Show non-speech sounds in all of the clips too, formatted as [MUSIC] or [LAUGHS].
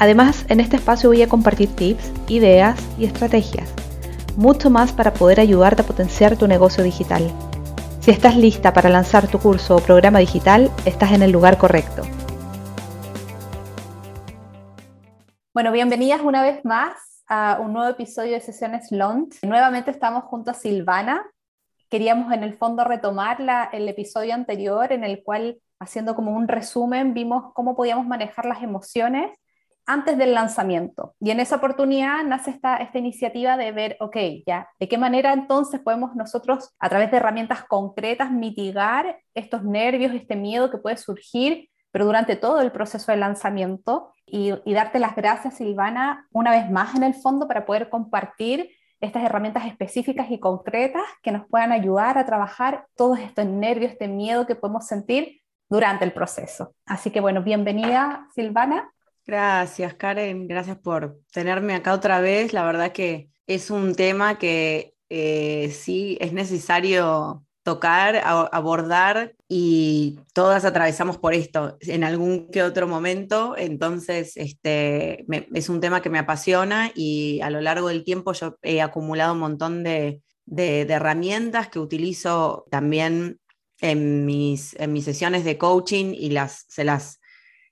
Además, en este espacio voy a compartir tips, ideas y estrategias. Mucho más para poder ayudarte a potenciar tu negocio digital. Si estás lista para lanzar tu curso o programa digital, estás en el lugar correcto. Bueno, bienvenidas una vez más a un nuevo episodio de Sesiones Launch. Nuevamente estamos junto a Silvana. Queríamos en el fondo retomar el episodio anterior en el cual, haciendo como un resumen, vimos cómo podíamos manejar las emociones antes del lanzamiento. Y en esa oportunidad nace esta, esta iniciativa de ver, ok, ya, ¿de qué manera entonces podemos nosotros, a través de herramientas concretas, mitigar estos nervios, este miedo que puede surgir, pero durante todo el proceso de lanzamiento? Y, y darte las gracias, Silvana, una vez más en el fondo para poder compartir estas herramientas específicas y concretas que nos puedan ayudar a trabajar todos estos nervios, este miedo que podemos sentir durante el proceso. Así que bueno, bienvenida Silvana. Gracias, Karen. Gracias por tenerme acá otra vez. La verdad que es un tema que eh, sí es necesario tocar, abordar y todas atravesamos por esto en algún que otro momento. Entonces, este, es un tema que me apasiona y a lo largo del tiempo yo he acumulado un montón de, herramientas que utilizo también en mis, en mis sesiones de coaching y las, se las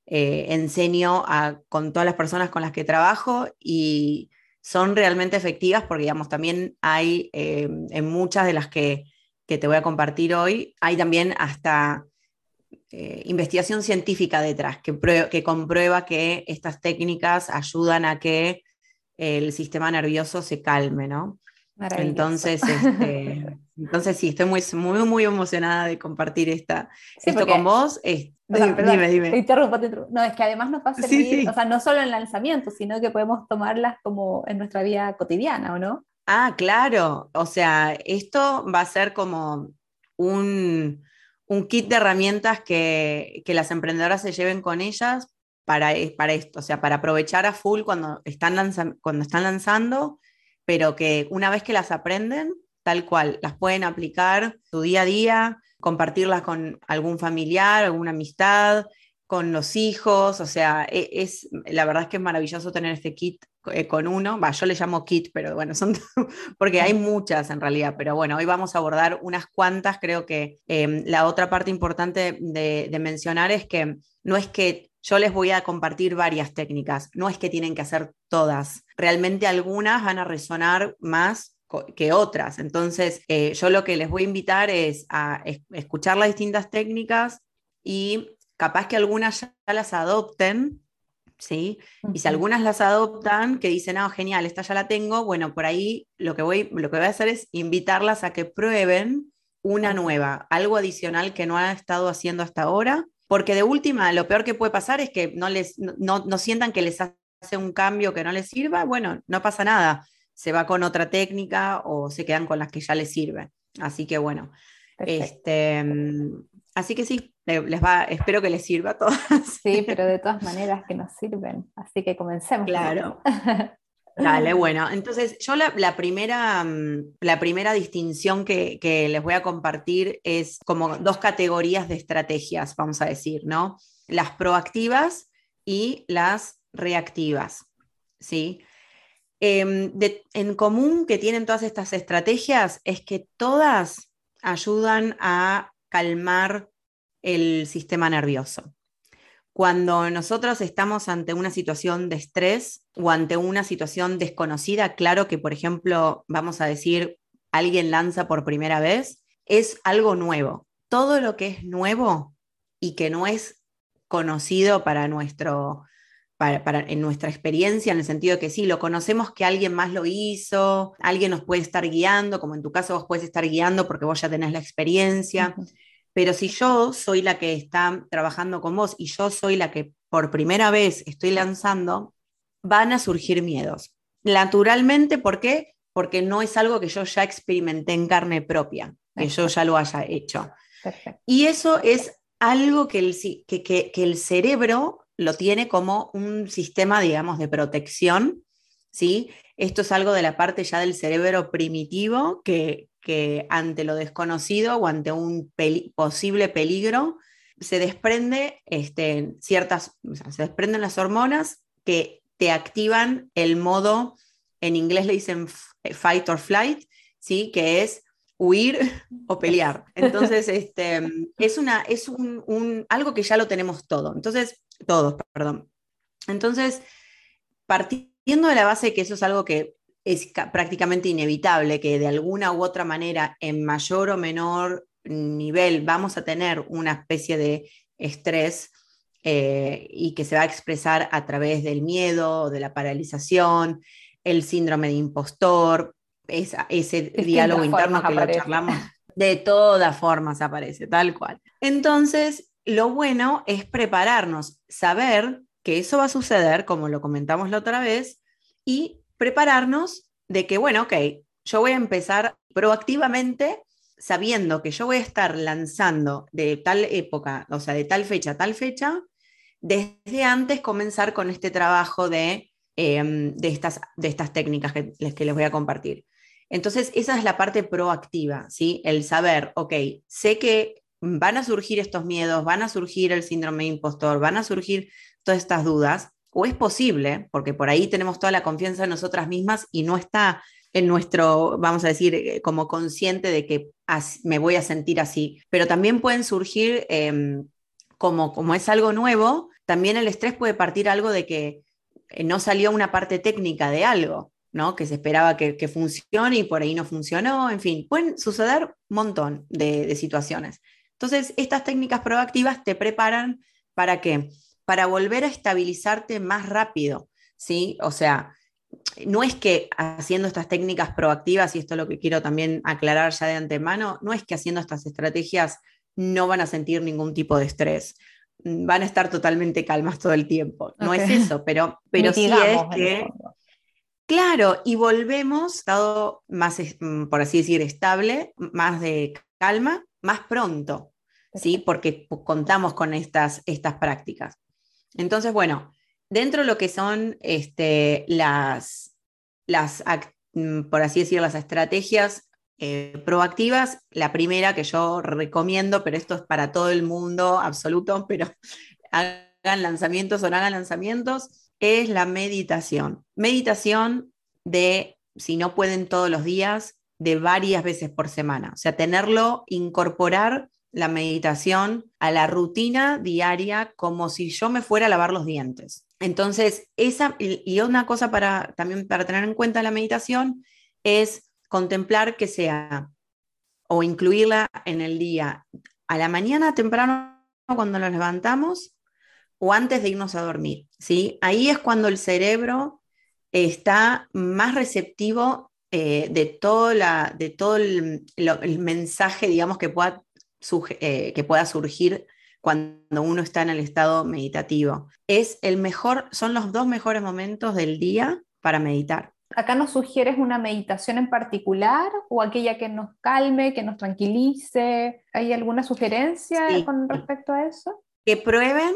eh, enseño con todas las personas con las que trabajo y son realmente efectivas porque, digamos, también hay eh, en muchas de las que, te voy a compartir hoy, hay también hasta eh, investigación científica detrás que, que comprueba que estas técnicas ayudan a que el sistema nervioso se calme, ¿no? Entonces, este, [LAUGHS] entonces sí, estoy muy, muy, muy emocionada de compartir esta, esto con vos. [LAUGHS] [LAUGHS] dime, dime. Te interrumpo, te interrumpo. No, es que además nos va a servir, o sea, no solo en lanzamiento, sino que podemos tomarlas como en nuestra vida cotidiana, ¿o no? Ah, claro. O sea, esto va a ser como un, un kit de herramientas que, que, las emprendedoras se lleven con ellas para, para esto, o sea, para aprovechar a full cuando están, cuando están lanzando pero que una vez que las aprenden, tal cual, las pueden aplicar su día a día, compartirlas con algún familiar, alguna amistad, con los hijos, o sea, e, es, la verdad es que es maravilloso tener este kit eh, con uno, va, yo le llamo kit, pero bueno, son [LAUGHS] porque hay muchas en realidad, pero bueno, hoy vamos a abordar unas cuantas, creo que em, la otra parte importante de mencionar es que no es que yo les voy a compartir varias técnicas, no es que tienen que hacer todas, realmente algunas van a resonar más que otras. Entonces, eh, yo lo que les voy a invitar es a escuchar las distintas técnicas y capaz que algunas ya las adopten, ¿sí? Y si algunas las adoptan, que dicen, ah, genial, esta ya la tengo, bueno, por ahí lo que voy, lo que voy a hacer es invitarlas a que prueben una nueva, algo adicional que no han estado haciendo hasta ahora porque de última, lo peor que puede pasar es que no, les, no, sientan que les hace un cambio que no les sirva, bueno, no pasa nada, se va con otra técnica o se quedan con las que ya les sirven. Así que bueno, este, así que sí, les va, espero que les sirva a todas. Sí, [LAUGHS] pero de todas maneras que nos sirven, así que comencemos. Claro. [LAUGHS] Dale, [LAUGHS] bueno, entonces yo la, primera, mm, la primera distinción que, les voy a compartir es como dos categorías de estrategias, vamos a decir, ¿no? Las proactivas y las reactivas, ¿sí? Em, en común que tienen todas estas estrategias es que todas ayudan a calmar el sistema nervioso. Cuando nosotros estamos ante una situación de estrés o ante una situación desconocida, claro que, por ejemplo, vamos a decir, alguien lanza por primera vez, es algo nuevo. Todo lo que es nuevo y que no es conocido para nuestro, para, en nuestra experiencia, en el sentido de que sí, lo conocemos que alguien más lo hizo, alguien nos puede estar guiando, como en tu caso vos puedes estar guiando porque vos ya tenés la experiencia. Pero si yo soy la que está trabajando con vos y yo soy la que por primera vez estoy lanzando, van a surgir miedos. Naturalmente, ¿por qué? Porque no es algo que yo ya experimenté en carne propia, que yo ya lo haya hecho. Y eso es algo que el, que, el cerebro lo tiene como un sistema, digamos, de protección, ¿sí? Esto es algo de la parte ya del cerebro primitivo que, que ante lo desconocido o ante un posible peligro se desprende este, ciertas, se desprenden las hormonas que te activan el modo, en inglés le dicen fight or flight, ¿sí? que es huir [LAUGHS] o pelear. [LAUGHS] Entonces, este, es, una, es un, algo que ya lo tenemos todo. Entonces, todos, perdón. Entonces, partiendo de la base de que eso es algo que es prácticamente inevitable, que de alguna u otra manera, en mayor o menor nivel, vamos a tener una especie de estrés eh, y que se va a expresar a través del miedo, de la paralización, el síndrome de impostor, ese diálogo interno que lo charlamos, de todas formas aparece, tal cual. Entonces, lo bueno es prepararnos, saber que eso va a suceder, como lo comentamos la otra vez, y prepararnos de que, bueno, ok, yo voy a empezar proactivamente sabiendo que yo voy a estar lanzando de tal época, o sea, de tal fecha a tal fecha, desde antes comenzar con este trabajo de, em, de, estas, de estas técnicas que, que les voy a compartir. Entonces, esa es la parte proactiva, ¿sí? El saber, ok, sé que van a surgir estos miedos, van a surgir el síndrome de impostor, van a surgir todas estas dudas, o es posible, porque por ahí tenemos toda la confianza en nosotras mismas y no está en nuestro, vamos a decir, eh, como consciente de que me voy a sentir así, pero también pueden surgir, em, como, como es algo nuevo, también el estrés puede partir algo de que eh, no salió una parte técnica de algo. Que se esperaba que, funcione y por ahí no funcionó, en fin, pueden suceder un montón de, situaciones. Entonces, estas técnicas proactivas te preparan para qué? Para volver a estabilizarte más rápido, ¿sí? O sea, no es que haciendo estas técnicas proactivas, y esto es lo que quiero también aclarar ya de antemano, no es que haciendo estas estrategias no van a sentir ningún tipo de estrés, van a estar totalmente calmas todo el tiempo. No es eso, pero, pero sí es que Claro, y volvemos estado más, mm, por así decir, estable, más de calma, más pronto, ¿sí? Porque contamos con estas, estas prácticas. Entonces, bueno, dentro de lo que son este, las, las, mm, por así decir, las estrategias eh, proactivas, la primera que yo recomiendo, pero esto es para todo el mundo absoluto, [LAUGHS] pero hagan lanzamientos o no hagan lanzamientos, es la meditación. Meditación de, si no pueden todos los días, de varias veces por semana. O sea, tenerlo, incorporar la meditación a la rutina diaria como si yo me fuera a lavar los dientes. Entonces, esa, y una cosa para, también para tener en cuenta la meditación es contemplar que sea o incluirla en el día a la mañana temprano cuando nos levantamos o antes de irnos a dormir, ¿sí? Ahí es cuando el cerebro está más receptivo eh, de, todo la, de todo el, mensaje, digamos, que pueda, eh, que pueda surgir cuando uno está en el estado meditativo. Es el mejor, son los dos mejores momentos del día para meditar. ¿Acá nos sugieres una meditación en particular o aquella que nos calme, que nos tranquilice? ¿Hay alguna sugerencia con respecto a eso? Que prueben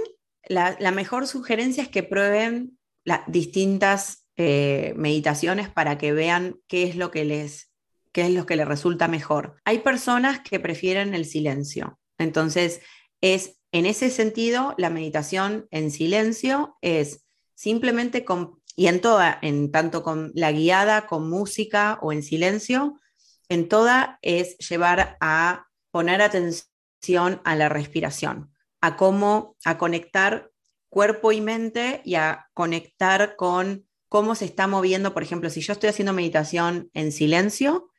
la, mejor sugerencia es que prueben las distintas eh, meditaciones para que vean qué es lo que les qué es lo que les resulta mejor. Hay personas que prefieren el silencio. Entonces, es en ese sentido la meditación en silencio es simplemente con y en toda, en tanto con la guiada, con música o en silencio, en toda es llevar a poner atención a la respiración a cómo, a conectar cuerpo y mente y a conectar con cómo se está moviendo. Por ejemplo, si yo estoy haciendo meditación en silencio,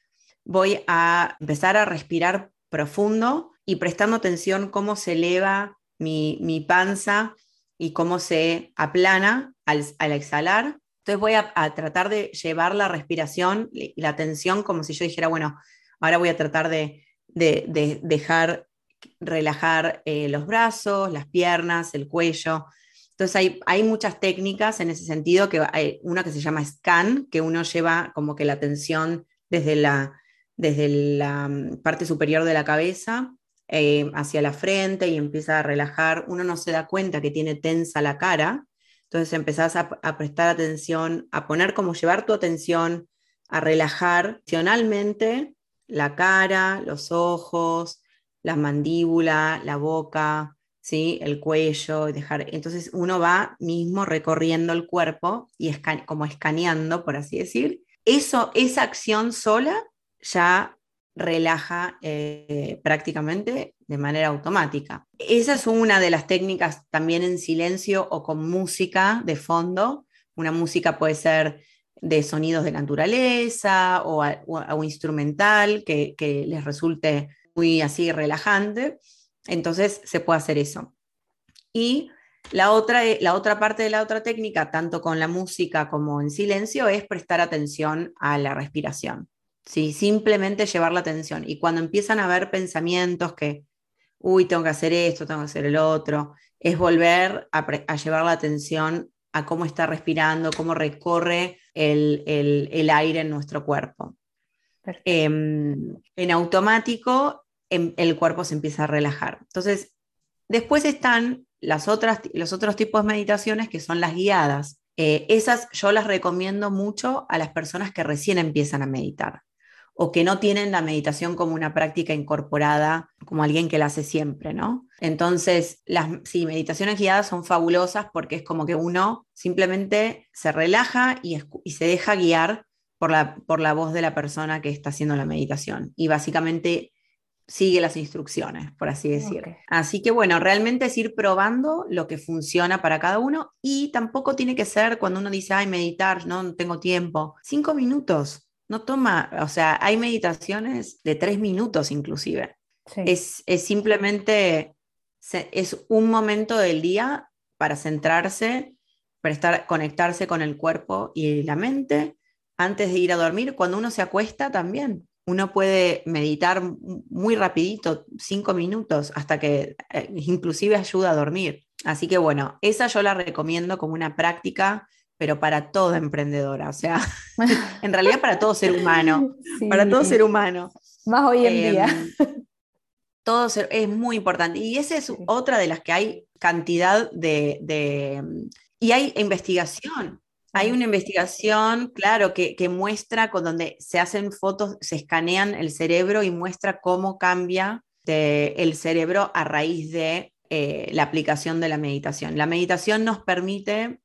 voy a empezar a respirar profundo y prestando atención cómo se eleva mi, panza y cómo se aplana al, exhalar. Entonces voy a, tratar de llevar la respiración y la atención como si yo dijera, bueno, ahora voy a tratar de, de dejar relajar eh, los brazos, las piernas, el cuello. Entonces hay, hay, muchas técnicas en ese sentido, que hay una que se llama scan, que uno lleva como que la atención desde la, desde la mm, parte superior de la cabeza eh, hacia la frente y empieza a relajar. Uno no se da cuenta que tiene tensa la cara, entonces empezás a, prestar atención, a poner como llevar tu atención, a relajar funcionalmente la cara, los ojos, la mandíbula, la boca, ¿sí? el cuello, y dejar. Entonces uno va mismo recorriendo el cuerpo y como escaneando, por así decir. Eso, esa acción sola ya relaja eh, prácticamente de manera automática. Esa es una de las técnicas también en silencio o con música de fondo. Una música puede ser de sonidos de naturaleza o, o, instrumental que, que les resulte muy así relajante. Entonces se puede hacer eso. Y la otra, la otra parte de la otra técnica, tanto con la música como en silencio, es prestar atención a la respiración. ¿Sí? Simplemente llevar la atención. Y cuando empiezan a haber pensamientos que, uy, tengo que hacer esto, tengo que hacer el otro, es volver a, llevar la atención a cómo está respirando, cómo recorre el, aire en nuestro cuerpo. Em, en automático Em, el cuerpo se empieza a relajar. Entonces, después están las otras, los otros tipos de meditaciones que son las guiadas. Eh, esas yo las recomiendo mucho a las personas que recién empiezan a meditar o que no tienen la meditación como una práctica incorporada, como alguien que la hace siempre, ¿no? Entonces, las sí, meditaciones guiadas son fabulosas porque es como que uno simplemente se relaja y, y se deja guiar por la, por la voz de la persona que está haciendo la meditación. Y básicamente sigue las instrucciones, por así decir. Así que bueno, realmente es ir probando lo que funciona para cada uno y tampoco tiene que ser cuando uno dice, ay, meditar, no, tengo tiempo. Cinco minutos, no toma, o sea, hay meditaciones de tres minutos inclusive. Es, simplemente, es un momento del día para centrarse, para estar, conectarse con el cuerpo y la mente antes de ir a dormir, cuando uno se acuesta también uno puede meditar muy rapidito, cinco minutos, hasta que eh, inclusive ayuda a dormir. Así que bueno, esa yo la recomiendo como una práctica, pero para toda emprendedora, o sea, [LAUGHS] [LAUGHS] en realidad para todo ser humano, para todo ser humano. Más hoy en día. Em, todo es muy importante. Y esa es otra de las que hay cantidad de, de y hay investigación. Hay una investigación, claro, que, muestra con donde se hacen fotos, se escanean el cerebro y muestra cómo cambia el cerebro a raíz de eh, la aplicación de la meditación. La meditación nos permite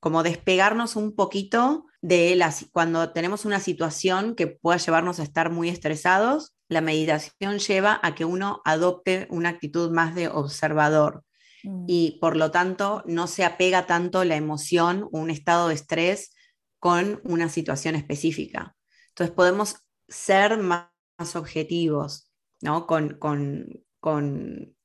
como despegarnos un poquito de las, cuando tenemos una situación que pueda llevarnos a estar muy estresados, la meditación lleva a que uno adopte una actitud más de observador, Mm. y por lo tanto no se apega tanto la emoción o un estado de estrés con una situación específica. Entonces podemos ser más, objetivos ¿no? con,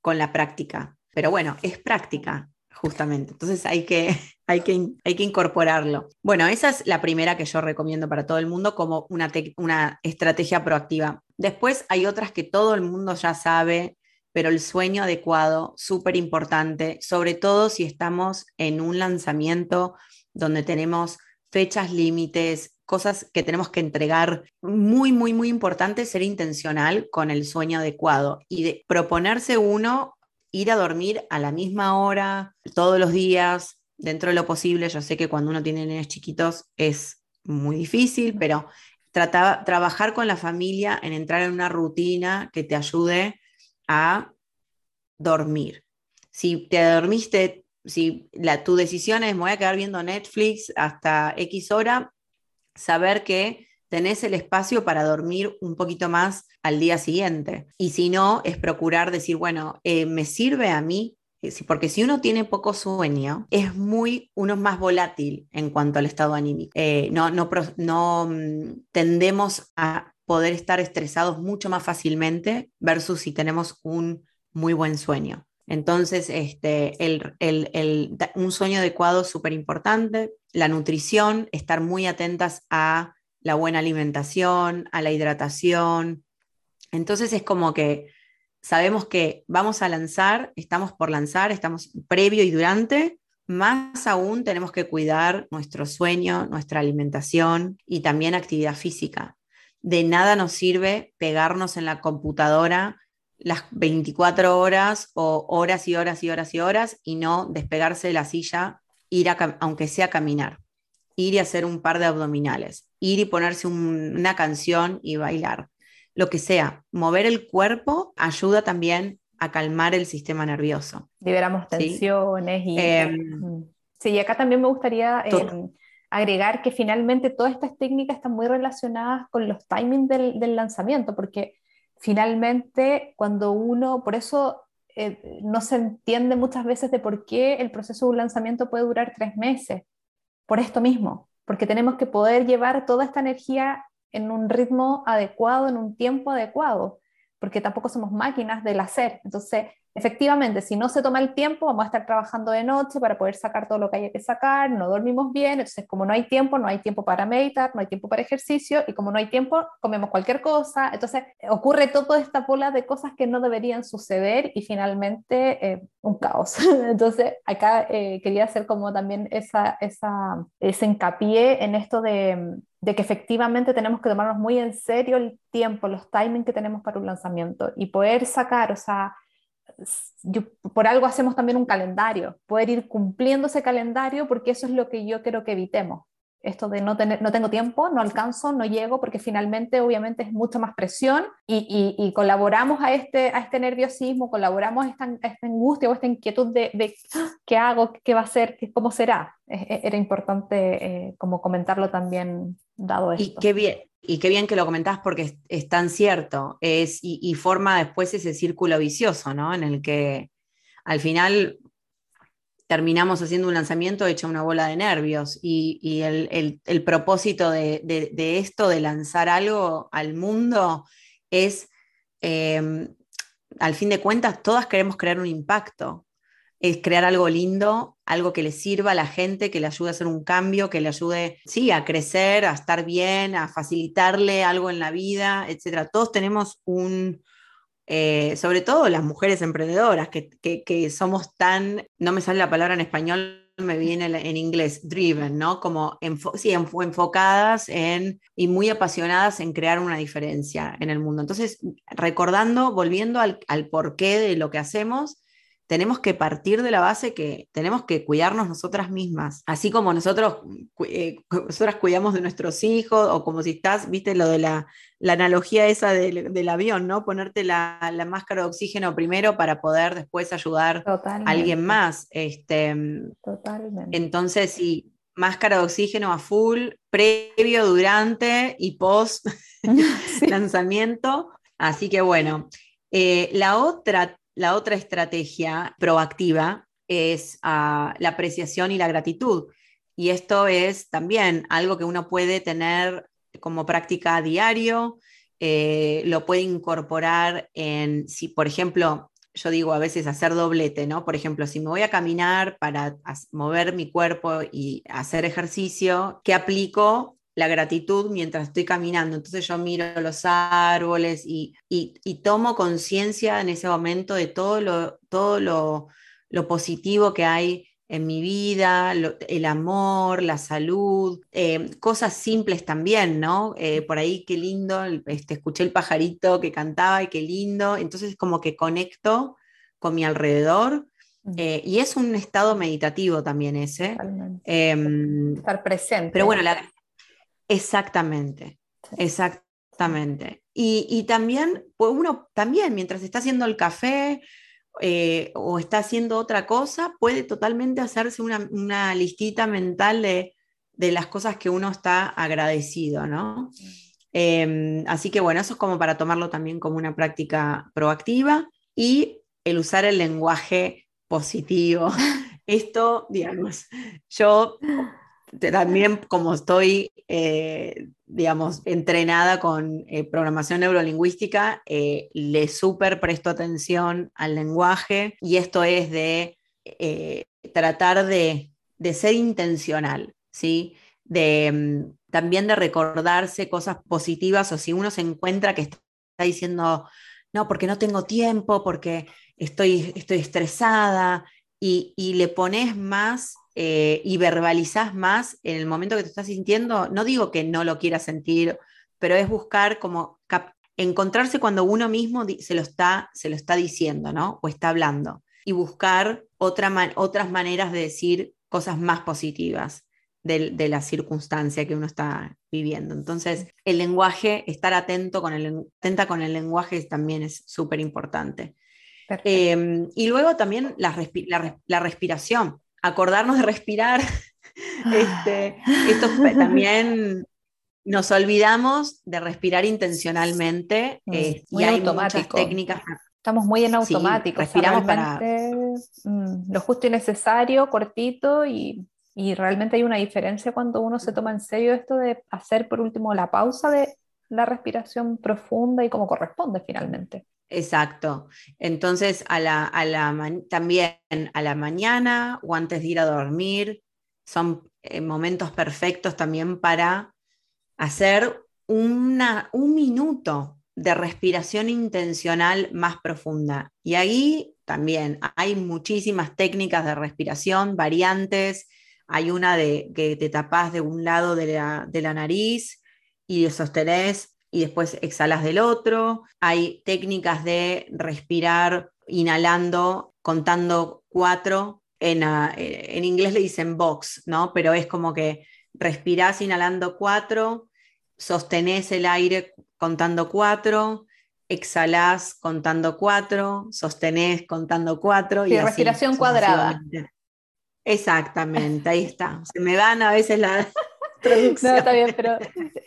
la práctica. Pero bueno, es práctica, justamente. Entonces hay que, [LAUGHS] hay, que, hay que incorporarlo. Bueno, esa es la primera que yo recomiendo para todo el mundo como una, una estrategia proactiva. Después hay otras que todo el mundo ya sabe pero el sueño adecuado, súper importante, sobre todo si estamos en un lanzamiento donde tenemos fechas límites, cosas que tenemos que entregar, muy, muy, muy importante ser intencional con el sueño adecuado y proponerse uno ir a dormir a la misma hora todos los días, dentro de lo posible. Yo sé que cuando uno tiene niños chiquitos es muy difícil, pero trabajar con la familia en entrar en una rutina que te ayude a dormir. Si te dormiste, si la, tu decisión es me voy a quedar viendo Netflix hasta X hora, saber que tenés el espacio para dormir un poquito más al día siguiente. Y si no, es procurar decir, bueno, eh, ¿me sirve a mí? Eh, porque si uno tiene poco sueño, es muy, uno es más volátil en cuanto al estado anímico. Eh, no, no, no mm, tendemos a poder estar estresados mucho más fácilmente versus si tenemos un muy buen sueño. Entonces, este, el, un sueño adecuado es súper importante. La nutrición, estar muy atentas a la buena alimentación, a la hidratación. Entonces es como que sabemos que vamos a lanzar, estamos por lanzar, estamos previo y durante, más aún tenemos que cuidar nuestro sueño, nuestra alimentación y también actividad física. De nada nos sirve pegarnos en la computadora las 24 horas o horas y horas y horas y horas y no despegarse de la silla, ir aunque sea caminar, ir y hacer un par de abdominales, ir y ponerse una canción y bailar. Lo que sea, mover el cuerpo ayuda también a calmar el sistema nervioso. Liberamos tensiones y... Em, mm. sí, y acá también me gustaría em, agregar que finalmente todas estas técnicas están muy relacionadas con los timings del, del lanzamiento, porque finalmente cuando uno, por eso eh, no se entiende muchas veces de por qué el proceso de un lanzamiento puede durar tres meses, por esto mismo, porque tenemos que poder llevar toda esta energía en un ritmo adecuado, en un tiempo adecuado, porque tampoco somos máquinas del hacer. Entonces, efectivamente, si no se toma el tiempo, vamos a estar trabajando de noche para poder sacar todo lo que haya que sacar, no dormimos bien, entonces como no hay tiempo, no hay tiempo para meditar, no hay tiempo para ejercicio, y como no hay tiempo, comemos cualquier cosa, entonces ocurre toda esta bola de cosas que no deberían suceder y finalmente eh, un caos. [LAUGHS] Entonces, acá eh, quería hacer como también esa, esa, ese hincapié en esto de, de que efectivamente tenemos que tomarnos muy en serio el tiempo, los timings que tenemos para un lanzamiento y poder sacar, o sea, por algo hacemos también un calendario, poder ir cumpliendo ese calendario porque eso es lo que yo quiero que evitemos. Esto de no, tener, no tengo tiempo, no alcanzo, no llego, porque finalmente obviamente es mucha más presión y, colaboramos a este, a este nerviosismo, colaboramos a esta, angustia o esta inquietud de, ah, qué hago, qué va a ser, cómo será. Era importante eh, como comentarlo también dado esto. Y qué bien, y qué bien que lo comentás porque es, tan cierto, es, y, forma después ese círculo vicioso, ¿no? En el que al final terminamos haciendo un lanzamiento hecho una bola de nervios y, el, propósito de, esto, de lanzar algo al mundo, es, eh, al fin de cuentas, todas queremos crear un impacto es crear algo lindo, algo que le sirva a la gente, que le ayude a hacer un cambio, que le ayude, sí, a crecer, a estar bien, a facilitarle algo en la vida, etc. Todos tenemos un, eh, sobre todo las mujeres emprendedoras, que, somos tan, no me sale la palabra en español, me viene en inglés, driven, ¿no? Como sí, enfocadas en, y muy apasionadas en crear una diferencia en el mundo. Entonces, recordando, volviendo al, al porqué de lo que hacemos, tenemos que partir de la base que tenemos que cuidarnos nosotras mismas, así como nosotros eh, nosotras cuidamos de nuestros hijos, o como si estás, viste lo de la, analogía esa del, avión, ¿no? Ponerte la, máscara de oxígeno primero para poder después ayudar a alguien más. Este, Totalmente. Entonces, sí, máscara de oxígeno a full, previo, durante y post [LAUGHS] [LAUGHS] lanzamiento. Así que bueno, eh, la otra la otra estrategia proactiva es ah, la apreciación y la gratitud. Y esto es también algo que uno puede tener como práctica a diario, eh, lo puede incorporar en, si por ejemplo, yo digo a veces hacer doblete, ¿no? Por ejemplo, si me voy a caminar para mover mi cuerpo y hacer ejercicio, ¿qué aplico? La gratitud mientras estoy caminando. Entonces yo miro los árboles y, tomo conciencia en ese momento de todo lo, todo lo, positivo que hay en mi vida, el amor, la salud, eh, cosas simples también, ¿no? Eh, por ahí qué lindo, este, escuché el pajarito que cantaba y qué lindo, entonces como que conecto con mi alrededor. Eh, y es un estado meditativo también ese. Em, Estar presente. Pero bueno, la, Exactamente, exactamente. Y, también, pues uno también, mientras está haciendo el café eh, o está haciendo otra cosa, puede totalmente hacerse una, listita mental de, las cosas que uno está agradecido, ¿no? Em, así que bueno, eso es como para tomarlo también como una práctica proactiva y el usar el lenguaje positivo. [LAUGHS] Esto, digamos, yo también como estoy, eh, digamos, entrenada con eh, programación neurolingüística, eh, le súper presto atención al lenguaje y esto es de tratar de, ser intencional, ¿sí? De, mm, también de recordarse cosas positivas o si uno se encuentra que está diciendo, no, porque no tengo tiempo, porque estoy, estoy estresada, y, le pones más eh, y verbalizás más en el momento que te estás sintiendo, no digo que no lo quieras sentir, pero es buscar como encontrarse cuando uno mismo se lo está, se lo está diciendo, ¿no? O está hablando. Y buscar otra otras maneras de decir cosas más positivas de, la circunstancia que uno está viviendo. Entonces, el lenguaje, estar atento con el, atenta con el lenguaje también es súper importante. Em, y luego también la, respiración, acordarnos de respirar. [LAUGHS] este, esto [LAUGHS] también nos olvidamos de respirar intencionalmente mm, eh, y hay muchas técnicas. Estamos muy en automático. respiramos para... Mm, lo justo y necesario, cortito y, y realmente hay una diferencia cuando uno se toma en serio esto de hacer por último la pausa de la respiración profunda y como corresponde finalmente. Exacto. Entonces, a la, también a la mañana o antes de ir a dormir, son eh, momentos perfectos también para hacer un minuto de respiración intencional más profunda. Y ahí también hay muchísimas técnicas de respiración, variantes. Hay una de que te tapas de un lado de la, de la nariz y sostenés y después exhalas del otro. Hay técnicas de respirar inhalando, contando cuatro. En, ah, en inglés le dicen box, ¿no? Pero es como que respirás inhalando cuatro, sostenés el aire contando cuatro, exhalás contando cuatro, sostenés contando cuatro. y respiración cuadrada. Exactamente, ahí está. Se me van a veces las, no, está bien, pero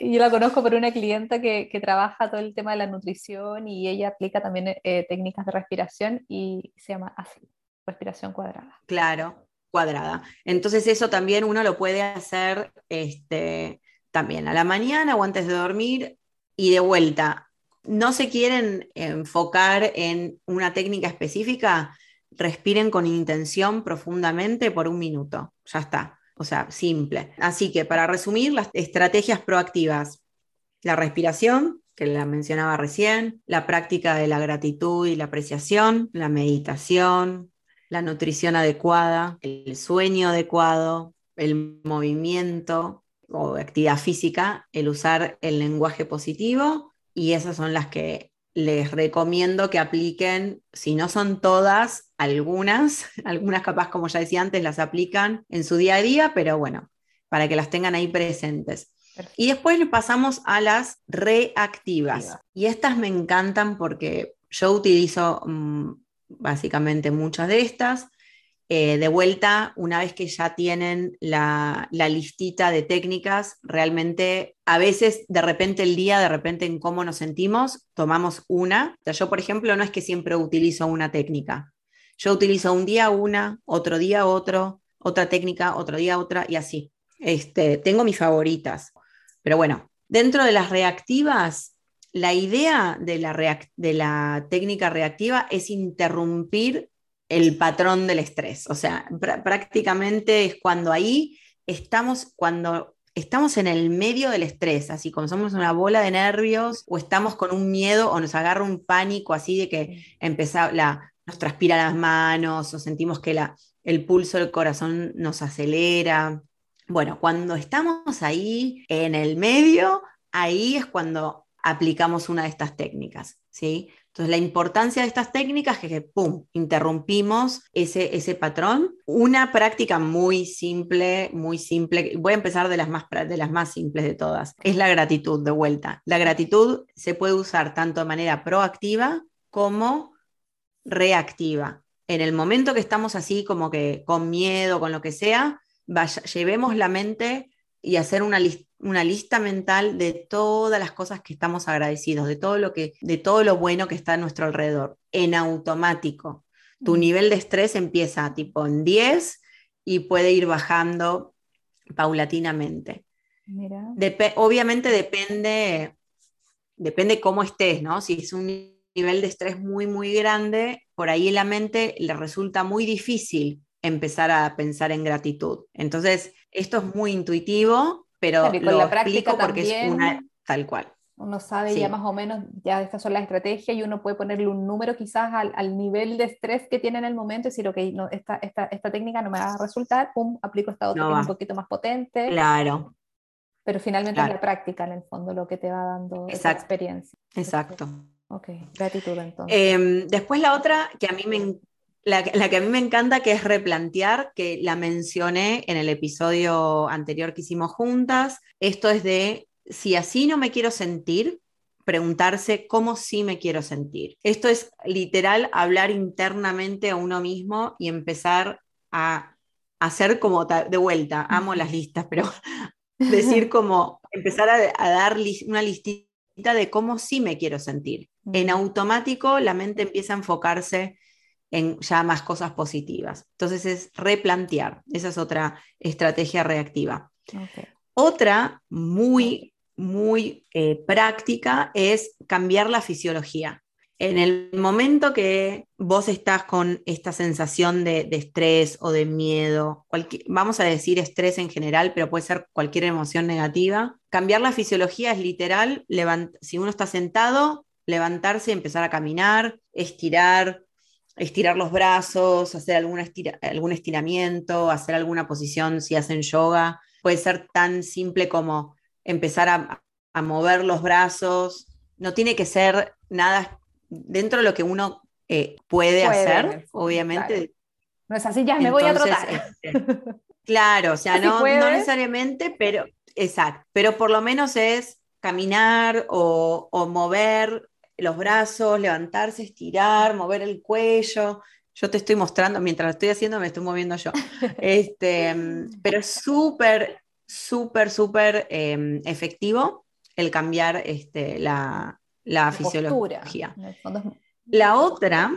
yo la conozco por una clienta que, que, trabaja todo el tema de la nutrición y ella aplica también eh, técnicas de respiración y se llama así, respiración cuadrada. Claro, cuadrada. Entonces eso también uno lo puede hacer este, también a la mañana o antes de dormir y de vuelta. No se quieren enfocar en una técnica específica, respiren con intención profundamente por un minuto. Ya está o sea, simple. Así que para resumir, las estrategias proactivas, la respiración, que la mencionaba recién, la práctica de la gratitud y la apreciación, la meditación, la nutrición adecuada, el sueño adecuado, el movimiento o actividad física, el usar el lenguaje positivo y esas son las que les recomiendo que apliquen, si no son todas, algunas, [LAUGHS] algunas capaz como ya decía antes, las aplican en su día a día, pero bueno, para que las tengan ahí presentes. Y después pasamos a las reactivas. Y estas me encantan porque yo utilizo mm, básicamente muchas de estas. Eh, de vuelta, una vez que ya tienen la, listita de técnicas, realmente a veces de repente el día, de repente en cómo nos sentimos, tomamos una. yo, por ejemplo, no es que siempre utilizo una técnica. Yo utilizo un día una, otro día otro, otra técnica, otro día otra y así. Este, tengo mis favoritas. Pero bueno, dentro de las reactivas, la idea de la, de la técnica reactiva es interrumpir el patrón del estrés. O sea, prácticamente es cuando ahí estamos, cuando estamos en el medio del estrés, así como somos una bola de nervios o estamos con un miedo o nos agarra un pánico así de que la, nos transpira las manos o sentimos que la, el pulso del corazón nos acelera. Bueno, cuando estamos ahí en el medio, ahí es cuando aplicamos una de estas técnicas, ¿sí? Entonces, la importancia de estas técnicas es que, ¡pum!, interrumpimos ese, ese patrón. Una práctica muy simple, muy simple, voy a empezar de las, más, de las más simples de todas, es la gratitud de vuelta. La gratitud se puede usar tanto de manera proactiva como reactiva. En el momento que estamos así como que con miedo, con lo que sea, llevemos la mente y hacer una, una lista mental de todas las cosas que estamos agradecidos, de todo lo que, de todo lo bueno que está a nuestro alrededor, en automático. Tu nivel de estrés empieza tipo en 10 y puede ir bajando paulatinamente. obviamente depende, depende cómo estés, ¿no? Si es un nivel de estrés muy, muy grande, por ahí en la mente le resulta muy difícil empezar a pensar en gratitud. Entonces, esto es muy intuitivo, pero lo la práctica porque es una tal cual. Uno sabe ya más o menos, ya estas son las estrategias y uno puede ponerle un número quizás al, nivel de estrés que tiene en el momento y decir, ok, no, esta, esta, esta técnica no me va a resultar, pum, aplico esta otra que es un poquito más potente. Claro. Pero finalmente es la práctica en el fondo lo que te va dando esa experiencia. Exacto. Ok, gratitud entonces. Em, después la otra que a mí me, la, que a mí me encanta, que es replantear, que la mencioné en el episodio anterior que hicimos juntas. Esto es de si así no me quiero sentir, preguntarse cómo sí me quiero sentir. Esto es literal hablar internamente a uno mismo y empezar a hacer como de vuelta, amo las listas, pero [LAUGHS] decir como empezar a, dar una listita de cómo sí me quiero sentir. En automático la mente empieza a enfocarse en ya más cosas positivas. Entonces es replantear, esa es otra estrategia reactiva. Otra muy muy eh, práctica es cambiar la fisiología. En el momento que vos estás con esta sensación de, estrés o de miedo, vamos a decir estrés en general, pero puede ser cualquier emoción negativa, cambiar la fisiología es literal, si uno está sentado, levantarse empezar a caminar, estirar, estirar los brazos, hacer algún estiramiento, hacer alguna posición si hacen yoga. Puede ser tan simple como empezar a, mover los brazos, no tiene que ser nada dentro de lo que uno eh, puede, hacer, obviamente. No es así, ya me voy a trotar. Este, claro, o sea, [LAUGHS] no, necesariamente, pero exacto, pero por lo menos es caminar o, mover los brazos, levantarse, estirar, mover el cuello. Yo te estoy mostrando, mientras lo estoy haciendo, me estoy moviendo yo. [LAUGHS] Este, pero es súper súper, súper em, efectivo el cambiar este, la, la, fisiología. La otra,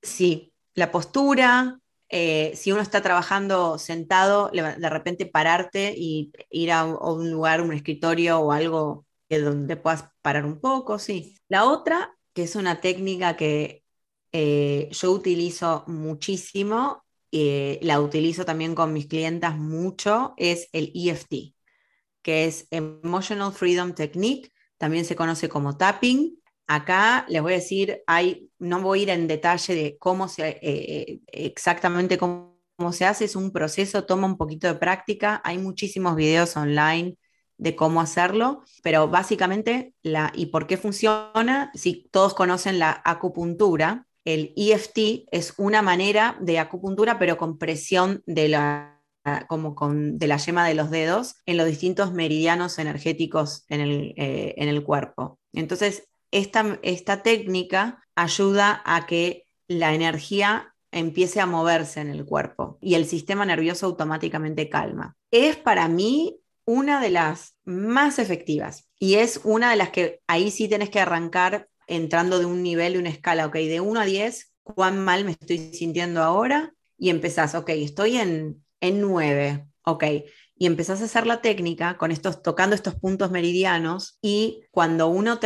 sí, la postura, eh, si uno está trabajando sentado, de repente pararte y ir a, un lugar, un escritorio o algo donde puedas parar un poco, sí. La otra, que es una técnica que eh, yo utilizo muchísimo, eh, la utilizo también con mis clientas mucho, es el EFT, que es Emotional Freedom Technique, también se conoce como tapping. Acá les voy a decir, hay, no voy a ir en detalle de cómo se, eh, eh, exactamente cómo, se hace, es un proceso, toma un poquito de práctica, hay muchísimos videos online de cómo hacerlo, pero básicamente la y por qué funciona, si todos conocen la acupuntura, el EFT es una manera de acupuntura, pero con presión de la, como con, de la yema de los dedos en los distintos meridianos energéticos en el, eh, en el cuerpo. Entonces, esta, esta técnica ayuda a que la energía empiece a moverse en el cuerpo y el sistema nervioso automáticamente calma. Es para mí una de las más efectivas y es una de las que ahí sí tienes que arrancar entrando de un nivel, de una escala, ok, de 1 a 10, ¿cuán mal me estoy sintiendo ahora? Y empezás, ok, estoy en, en 9, ok. Y empezás a hacer la técnica con estos, tocando estos puntos meridianos y cuando uno,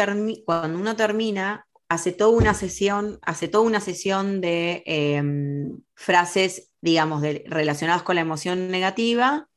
cuando uno termina, hace toda una sesión, hace toda una sesión de em, frases, digamos, relacionadas con la emoción negativa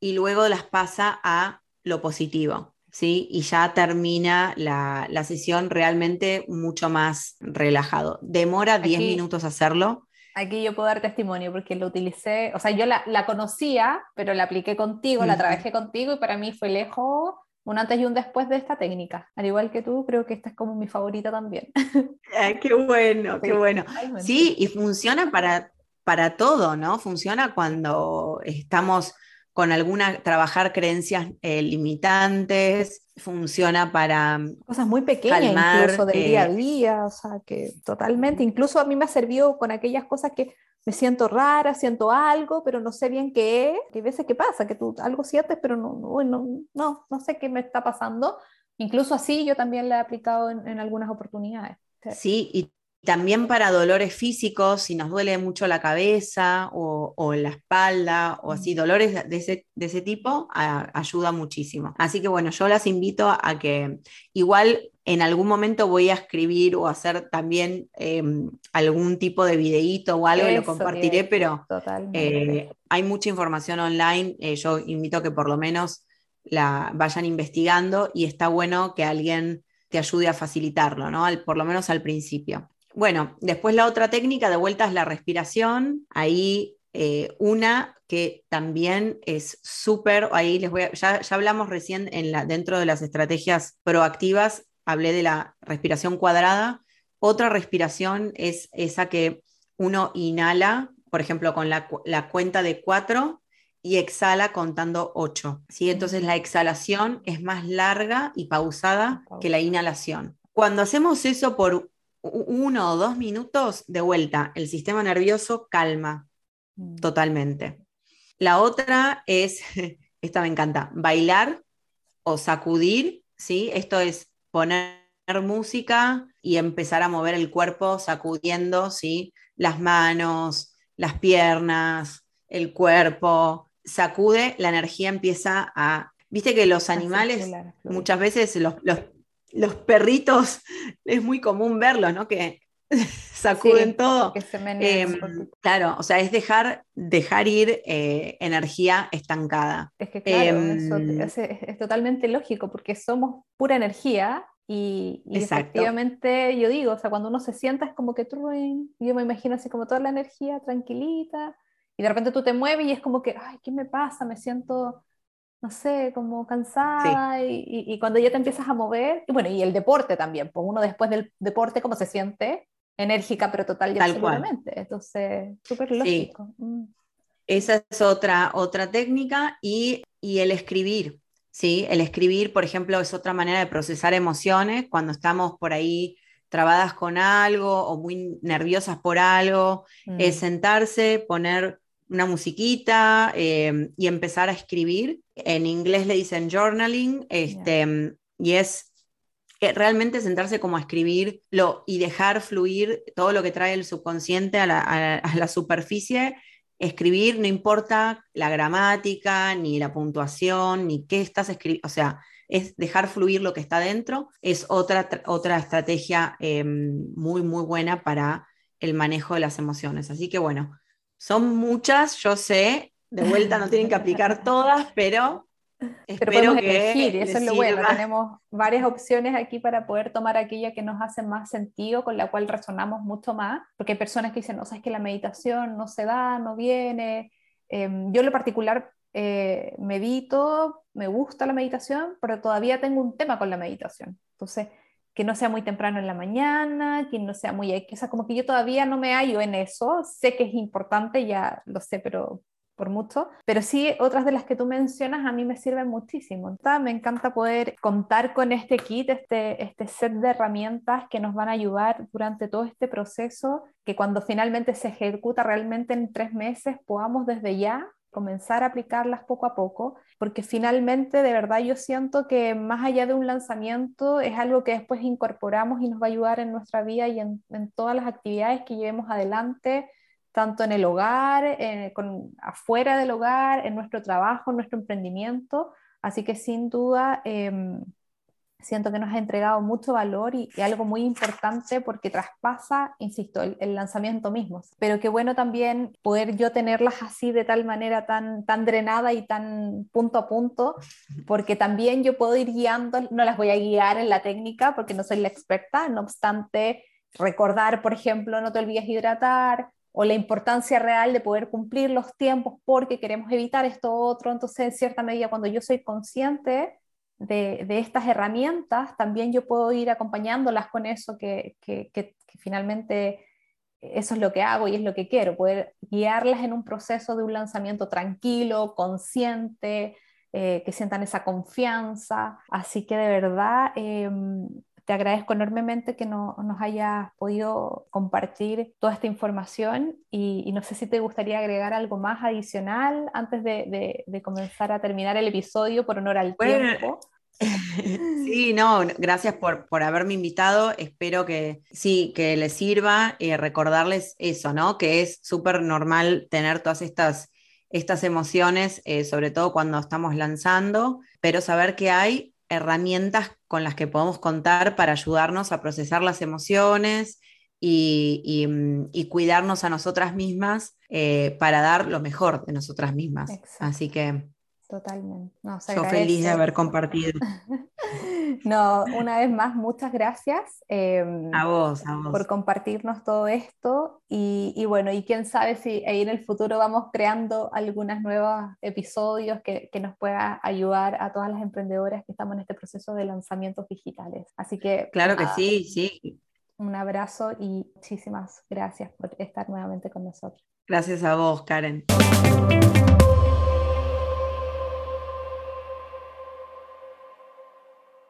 y luego las pasa a lo positivo. ¿sí? Y ya termina la, sesión realmente mucho más relajado. Demora 10 minutos hacerlo. Aquí yo puedo dar testimonio porque lo utilicé, o sea, yo la, conocía, pero la apliqué contigo, la trabajé contigo y para mí fue lejos un antes y un después de esta técnica. Al igual que tú, creo que esta es como mi favorita también. [LAUGHS] qué bueno, qué bueno. Sí, y funciona para, para todo, ¿no? Funciona cuando estamos con alguna, trabajar creencias eh, limitantes, funciona para... Mm, Cosas muy pequeñas incluso del día a eh, día, o sea, que totalmente, incluso a mí me ha servido con aquellas cosas que me siento rara, siento algo, pero no sé bien qué es, hay veces que pasa, que tú algo sientes, pero no, no, no, no sé qué me está pasando. Incluso así yo también la he aplicado en, en algunas oportunidades. Sí, y también para dolores físicos, si nos duele mucho la cabeza o, la espalda o así, dolores de ese, de ese tipo, ayuda muchísimo. Así que bueno, yo las invito a que igual en algún momento voy a escribir o hacer también em, algún tipo de videíto o algo, lo compartiré, pero eh, hay mucha información online. Eh, yo invito a que por lo menos la vayan investigando y está bueno que alguien te ayude a facilitarlo, ¿no? por lo menos al principio. Bueno, después la otra técnica de vuelta es la respiración. Ahí eh, una que también es súper, ahí les voy ya, hablamos recién en la, dentro de las estrategias proactivas, hablé de la respiración cuadrada. Otra respiración es esa que uno inhala, por ejemplo, con la, cuenta de cuatro y exhala contando ocho. ¿sí? Entonces la exhalación es más larga y pausada que la inhalación. Cuando hacemos eso por uno o dos minutos, de vuelta, el sistema nervioso calma mm. totalmente. La otra es, [LAUGHS] esta me encanta, bailar o sacudir, ¿sí? Esto es poner música y empezar a mover el cuerpo sacudiendo, ¿sí? Las manos, las piernas, el cuerpo, sacude, la energía empieza a... Viste que los animales, muchas veces los, los, perritos, es muy común verlos, ¿no? Que [LAUGHS] sacuden todo. Em, claro, o sea, es dejar, dejar ir eh, energía estancada. Es que claro, em, es, totalmente lógico, porque somos pura energía y, efectivamente yo digo, o sea, cuando uno se sienta es como que yo me imagino así como toda la energía tranquilita, y de repente tú te mueves y es como que, ay, ¿qué me pasa? Me siento no sé, como cansada y, y, cuando ya te empiezas a mover, y bueno, y el deporte también, pues uno después del deporte, ¿cómo se siente? enérgica, pero total y absolutamente. Entonces, súper lógico. Mm. Esa es otra, otra técnica y, el escribir. ¿sí? El escribir, por ejemplo, es otra manera de procesar emociones cuando estamos por ahí trabadas con algo o muy nerviosas por algo, es mm. sentarse, poner una musiquita eh, y empezar a escribir. En inglés le dicen journaling, este, y es realmente sentarse como a escribirlo y dejar fluir todo lo que trae el subconsciente a la, superficie, escribir, no importa la gramática, ni la puntuación, ni qué estás escribiendo, o sea, es dejar fluir lo que está dentro, es otra, otra estrategia em, muy, muy buena para el manejo de las emociones. Así que bueno, son muchas, yo sé, de vuelta no tienen que aplicar todas, pero pero podemos elegir, y eso es lo bueno. Tenemos varias opciones aquí para poder tomar aquella que nos hace más sentido, con la cual resonamos mucho más, porque hay personas que dicen, no, sabes que la meditación no se da, no viene. Em, yo en lo particular eh, medito, me gusta la meditación, pero todavía tengo un tema con la meditación. Entonces, que no sea muy temprano en la mañana, que no sea muy... O sea, como que yo todavía no me hallo en eso, sé que es importante, ya lo sé, pero por mucho, pero sí otras de las que tú mencionas a mí me sirven muchísimo. Me encanta poder contar con este kit, este, este set de herramientas que nos van a ayudar durante todo este proceso, que cuando finalmente se ejecuta realmente en tres meses podamos desde ya comenzar a aplicarlas poco a poco, porque finalmente de verdad yo siento que más allá de un lanzamiento es algo que después incorporamos y nos va a ayudar en nuestra vida y en, todas las actividades que llevemos adelante tanto en el hogar, eh, con, afuera del hogar, en nuestro trabajo, en nuestro emprendimiento. Así que sin duda em, siento que nos ha entregado mucho valor y, algo muy importante porque traspasa, insisto, el, lanzamiento mismo. Pero qué bueno también poder yo tenerlas así de tal manera tan, tan drenada y tan punto a punto, porque también yo puedo ir guiando, no las voy a guiar en la técnica porque no soy la experta, no obstante, recordar, por ejemplo, no te olvides hidratar, o la importancia real de poder cumplir los tiempos porque queremos evitar esto otro. Entonces, en cierta medida, cuando yo soy consciente de, estas herramientas, también yo puedo ir acompañándolas con eso que, finalmente eso es lo que hago y es lo que quiero, poder guiarlas en un proceso de un lanzamiento tranquilo, consciente, eh, que sientan esa confianza. Así que de verdad, em, te agradezco enormemente que no, nos hayas podido compartir toda esta información y, no sé si te gustaría agregar algo más adicional antes de, comenzar a terminar el episodio por honor al tiempo. Sí, no, gracias por, por, haberme invitado. Espero que sí, que les sirva y recordarles eso, ¿no? Que es súper normal tener todas estas, estas emociones, eh, sobre todo cuando estamos lanzando, pero saber que hay herramientas con las que podemos contar para ayudarnos a procesar las emociones y, mm, cuidarnos a nosotras mismas eh, para dar lo mejor de nosotras mismas. Así que Totalmente. Yo feliz de haber compartido. [LAUGHS] no, una vez más, muchas gracias. Em, a vos, a vos. Por compartirnos todo esto. Y, bueno, y quién sabe si ahí en el futuro vamos creando algunos nuevos episodios que, que nos pueda ayudar a todas las emprendedoras que estamos en este proceso de lanzamientos digitales. Así que. Claro que sí, sí. Un abrazo y muchísimas gracias por estar nuevamente con nosotros. Gracias a vos, Karen.